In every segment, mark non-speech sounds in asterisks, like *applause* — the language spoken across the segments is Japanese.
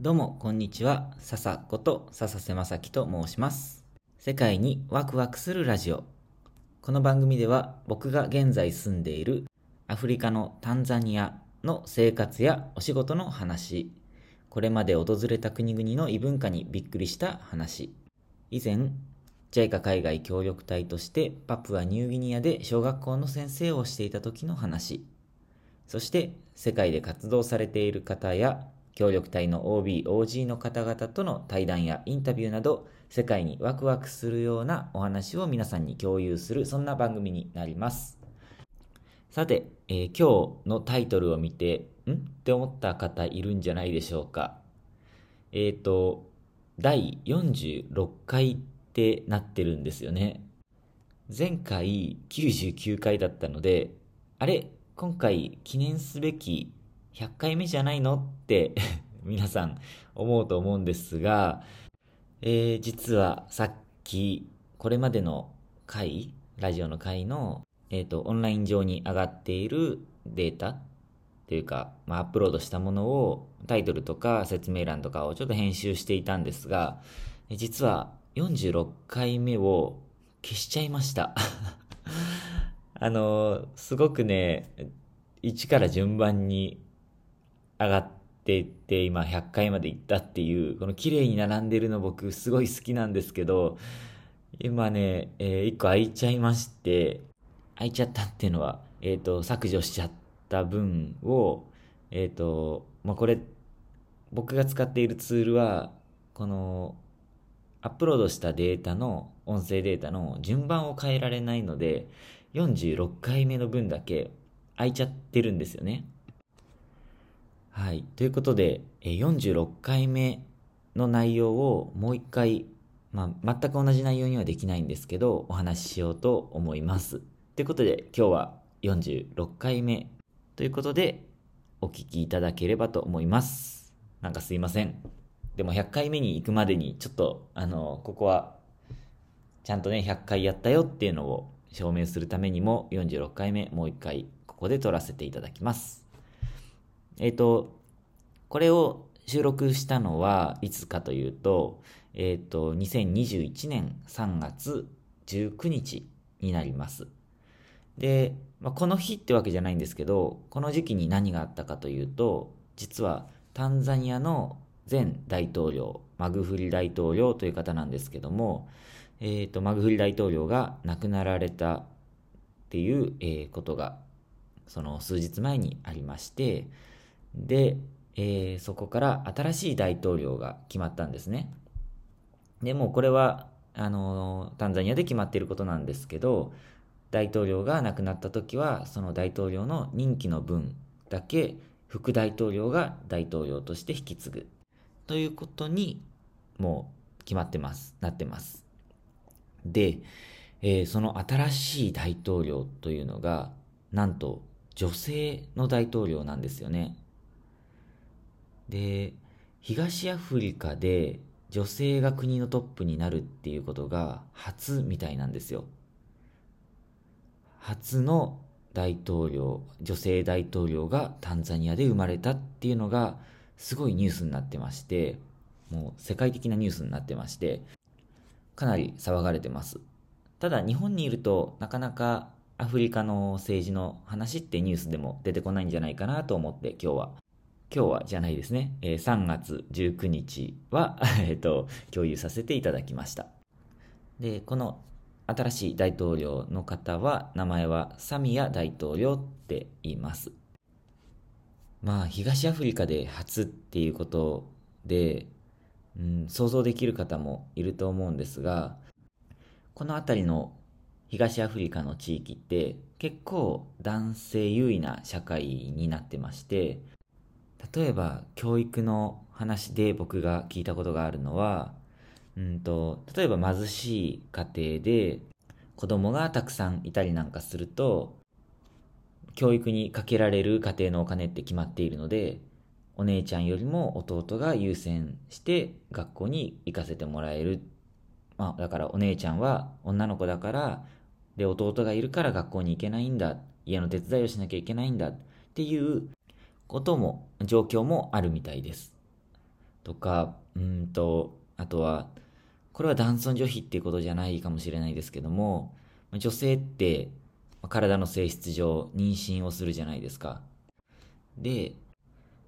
どうも、こんにちは。笹こと笹瀬正樹と申します。世界にワクワクするラジオ。この番組では僕が現在住んでいるアフリカのタンザニアの生活やお仕事の話、これまで訪れた国々の異文化にびっくりした話、以前、JICA 海外協力隊としてパプアニューギニアで小学校の先生をしていた時の話、そして世界で活動されている方や協力隊の OB、OG の方々との対談やインタビューなど世界にワクワクするようなお話を皆さんに共有するそんな番組になります。さて、えー今日のタイトルを見て、ん？って思った方いるんじゃないでしょうか。えっ、と、第46回ってなってるんですよね。前回99回だったので、あれ？今回記念すべき100回目じゃないの？って *laughs* 皆さん思うと思うんですが、えー実はさっきこれまでの回、ラジオの回の、えっ、と、オンライン上に上がっているデータっていうか、まあ、アップロードしたものをタイトルとか説明欄とかをちょっと編集していたんですが、実は46回目を消しちゃいました。*laughs* あの、すごくね、1から順番に上がっていって、今100回まで行ったっていう、この綺麗に並んでるの僕すごい好きなんですけど、今ね、え1個空いちゃいまして、空いちゃったっていうのは、えっ、と、削除しちゃった分を、えっ、と、まあ、これ、僕が使っているツールは、この、アップロードしたデータの、音声データの順番を変えられないので、46回目の分だけ空いちゃってるんですよね。はい。ということで、46回目の内容をもう一回、まあ、全く同じ内容にはできないんですけど、お話ししようと思います。ということで、今日は46回目ということで、お聞きいただければと思います。なんかすいません。でも100回目に行くまでに、ちょっと、あの、ここは、ちゃんとね、100回やったよっていうのを証明するためにも、46回目、もう一回、ここで撮らせていただきます。えっ、と、これを収録したのはいつかというと、えっ、と、2021年3月19日になります。で、まあ、この日ってわけじゃないんですけど、この時期に何があったかというと、実はタンザニアの前大統領、マグフリ大統領という方なんですけども、えっ、と、マグフリ大統領が亡くなられたっていう、えーことが、その数日前にありまして、で、えーそこから新しい大統領が決まったんですね。でもこれはあのタンザニアで決まっていることなんですけど大統領が亡くなった時はその大統領の任期の分だけ副大統領が大統領として引き継ぐ。ということにもう決まってます。なってます。で、えーその新しい大統領というのがなんと女性の大統領なんですよね。で東アフリカで女性が国のトップになるっていうことが初みたいなんですよ。初の大統領女性大統領がタンザニアで生まれたっていうのがすごいニュースになってましてもう世界的なニュースになってましてかなり騒がれてます。ただ日本にいるとなかなかアフリカの政治の話ってニュースでも出てこないんじゃないかなと思って今日は。今日はじゃないですね、えー3月19日は、*laughs* えっと、共有させていただきました。で、この新しい大統領の方は、名前はサミア大統領って言います。まあ、東アフリカで初っていうことで、うん、想像できる方もいると思うんですが、この辺りの東アフリカの地域って結構男性優位な社会になってまして、例えば教育の話で僕が聞いたことがあるのは、うんと、例えば貧しい家庭で子供がたくさんいたりなんかすると、教育にかけられる家庭のお金って決まっているので、お姉ちゃんよりも弟が優先して学校に行かせてもらえる。まあ、だからお姉ちゃんは女の子だから、で、弟がいるから学校に行けないんだ。家の手伝いをしなきゃいけないんだ。っていうことも、状況もあるみたいです。とか、うんと、あとは、これは男尊女卑っていうことじゃないかもしれないですけども、女性って体の性質上妊娠をするじゃないですか。で、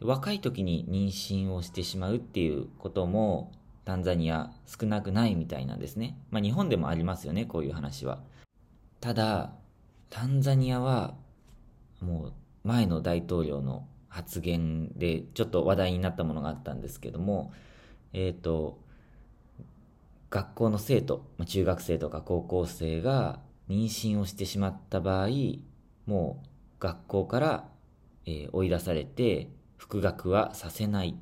若い時に妊娠をしてしまうっていうこともタンザニア少なくないみたいなんですね。まあ日本でもありますよね、こういう話は。ただ、タンザニアはもう前の大統領の発言でちょっと話題になったものがあったんですけども、えっ、ー、と、学校の生徒、中学生とか高校生が妊娠をしてしまった場合、もう学校から、え、追い出されて、復学はさせないっ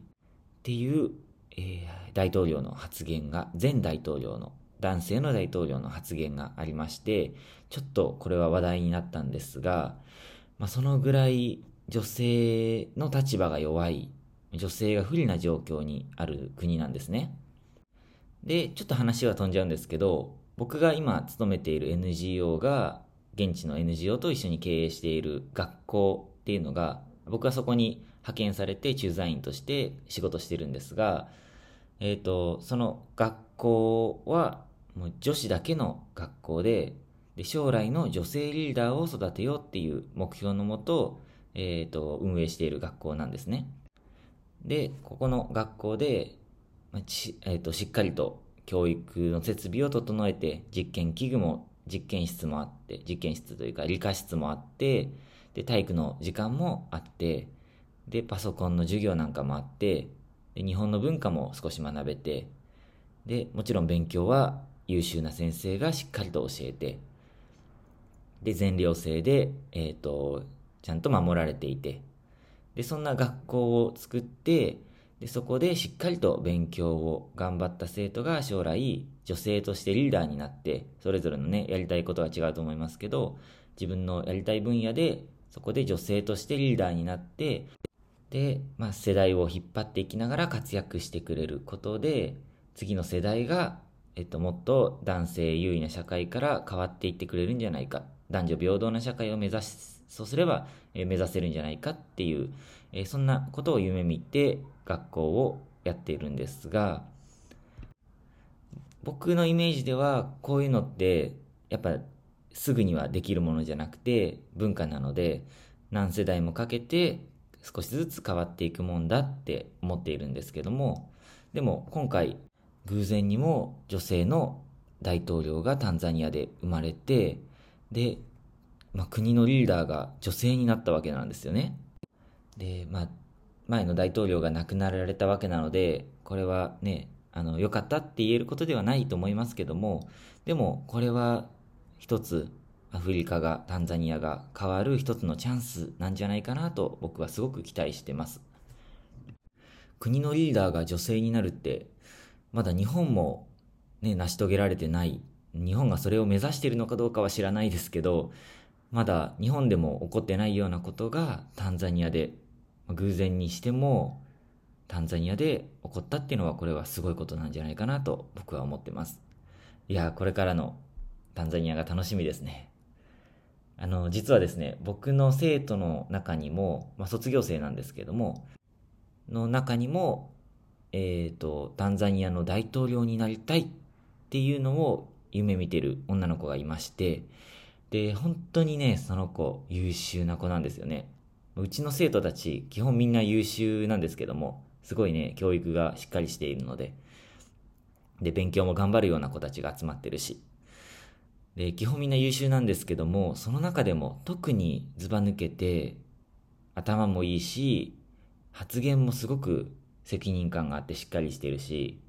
ていう、えー、大統領の発言が、前大統領の、男性の大統領の発言がありまして、ちょっとこれは話題になったんですが、まあ、そのぐらい女性の立場が弱い、女性が不利な状況にある国なんですね。で、ちょっと話は飛んじゃうんですけど、僕が今勤めている NGO が、現地の NGO と一緒に経営している学校っていうのが、僕はそこに派遣されて駐在員として仕事してるんですが、えっ、ー、と、その学校はもう女子だけの学校で、で将来の女性リーダーを育てようっていう目標のもと、え、ー、と、運営している学校なんですね。で、ここの学校で、ちえーと、しっかりと教育の設備を整えて、実験器具も、実験室もあって、実験室というか理科室もあって、で、体育の時間もあって、で、パソコンの授業なんかもあって、で日本の文化も少し学べて、で、もちろん勉強は優秀な先生がしっかりと教えて、で、全寮制で、えっ、ー、と、ちゃんと守られていて、で、そんな学校を作って、で、そこでしっかりと勉強を頑張った生徒が将来女性としてリーダーになって、それぞれのね、やりたいことは違うと思いますけど、自分のやりたい分野で、そこで女性としてリーダーになって、で、まあ、世代を引っ張っていきながら活躍してくれることで、次の世代が、えっと、もっと男性優位な社会から変わっていってくれるんじゃないか。男女平等な社会を目指す、そうすれば、え目指せるんじゃないかっていう、えそんなことを夢見て学校をやっているんですが、僕のイメージでは、こういうのって、やっぱ、すぐにはできるものじゃなくて、文化なので、何世代もかけて少しずつ変わっていくもんだって思っているんですけども、でも今回偶然にも女性の大統領がタンザニアで生まれて、で、まあ、国のリーダーが女性になったわけなんですよね。で、まあ、前の大統領が亡くなられたわけなので、これはね、あの、良かったって言えることではないと思いますけども、でも、これは一つアフリカが、タンザニアが変わる一つのチャンスなんじゃないかなと僕はすごく期待してます。国のリーダーが女性になるって、まだ日本もね、成し遂げられてない。日本がそれを目指しているのかどうかは知らないですけど、まだ日本でも起こってないようなことがタンザニアで、偶然にしてもタンザニアで起こったっていうのはこれはすごいことなんじゃないかなと僕は思ってます。いや、これからのタンザニアが楽しみですね。あの、実はですね、僕の生徒の中にも、まあ、卒業生なんですけども、の中にも、えっ、ー、と、タンザニアの大統領になりたいっていうのを夢見てる女の子がいまして、で、本当にね、その子、優秀な子なんですよね。うちの生徒たち、基本みんな優秀なんですけども、すごいね、教育がしっかりしているので、で、勉強も頑張るような子たちが集まってるし、で、基本みんな優秀なんですけども、その中でも特にずば抜けて、頭もいいし、発言もすごく責任感があってしっかりしてるし、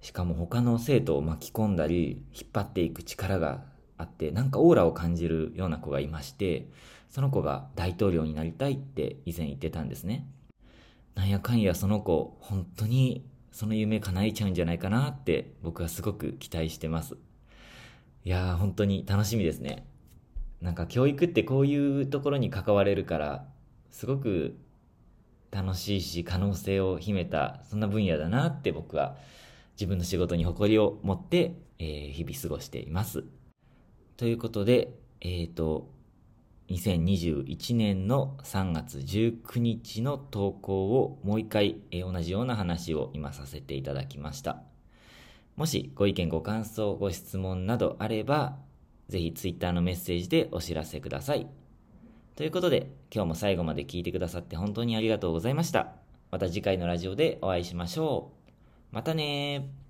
しかも他の生徒を巻き込んだり、引っ張っていく力があって、なんかオーラを感じるような子がいまして、その子が大統領になりたいって以前言ってたんですね。なんやかんやその子、本当にその夢叶えちゃうんじゃないかなって僕はすごく期待してます。いやー、本当に楽しみですね。なんか教育ってこういうところに関われるから、すごく楽しいし可能性を秘めた、そんな分野だなって僕は自分の仕事に誇りを持って、えー、日々過ごしています。ということで、えっ、ー、と、2021年の3月19日の投稿をもう一回、えー同じような話を今させていただきました。もしご意見ご感想ご質問などあれば、ぜひ Twitter のメッセージでお知らせください。ということで、今日も最後まで聞いてくださって本当にありがとうございました。また次回のラジオでお会いしましょう。またね。